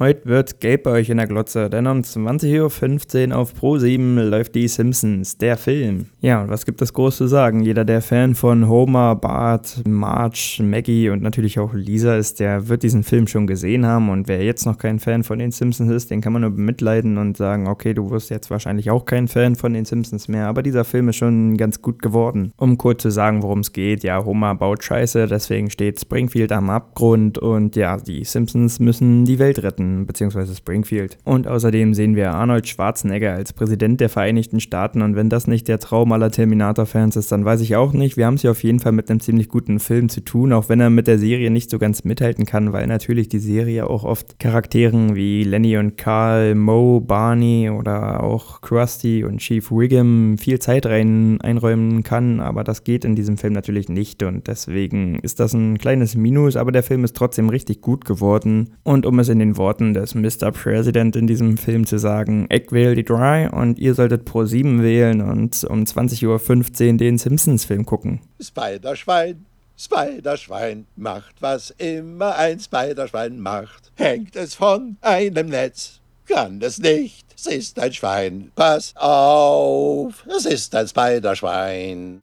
Heute wird gelb bei euch in der Glotze, denn um 20.15 Uhr auf Pro7 läuft die Simpsons, der Film. Ja, und was gibt es groß zu sagen? Jeder, der Fan von Homer, Bart, Marge, Maggie und natürlich auch Lisa ist, der wird diesen Film schon gesehen haben. Und wer jetzt noch kein Fan von den Simpsons ist, den kann man nur mitleiden und sagen, okay, du wirst jetzt wahrscheinlich auch kein Fan von den Simpsons mehr. Aber dieser Film ist schon ganz gut geworden. Um kurz zu sagen, worum es geht, ja, Homer baut Scheiße, deswegen steht Springfield am Abgrund und ja, die Simpsons müssen die Welt retten. Washington bzw. Springfield. Und außerdem sehen wir Arnold Schwarzenegger als Präsident der Vereinigten Staaten und wenn das nicht der Traum aller Terminator-Fans ist, dann weiß ich auch nicht. Wir haben es hier auf jeden Fall mit einem ziemlich guten Film zu tun, auch wenn er mit der Serie nicht so ganz mithalten kann, weil natürlich die Serie auch oft Charakteren wie Lenny und Carl, Moe, Barney oder auch Krusty und Chief Wiggum viel Zeit rein einräumen kann, aber das geht in diesem Film natürlich nicht und deswegen ist das ein kleines Minus, aber der Film ist trotzdem richtig gut geworden und um es in den Worten Worten des Mr. President in diesem Film zu sagen, ich wähle die Dry und ihr solltet Pro 7 wählen und um 20.15 Uhr den Simpsons-Film gucken. Spider-Schwein, Spider-Schwein macht, was immer ein Spider-Schwein macht. Hängt es von einem Netz, kann es nicht, es ist ein Schwein. Pass auf, es ist ein Spider-Schwein.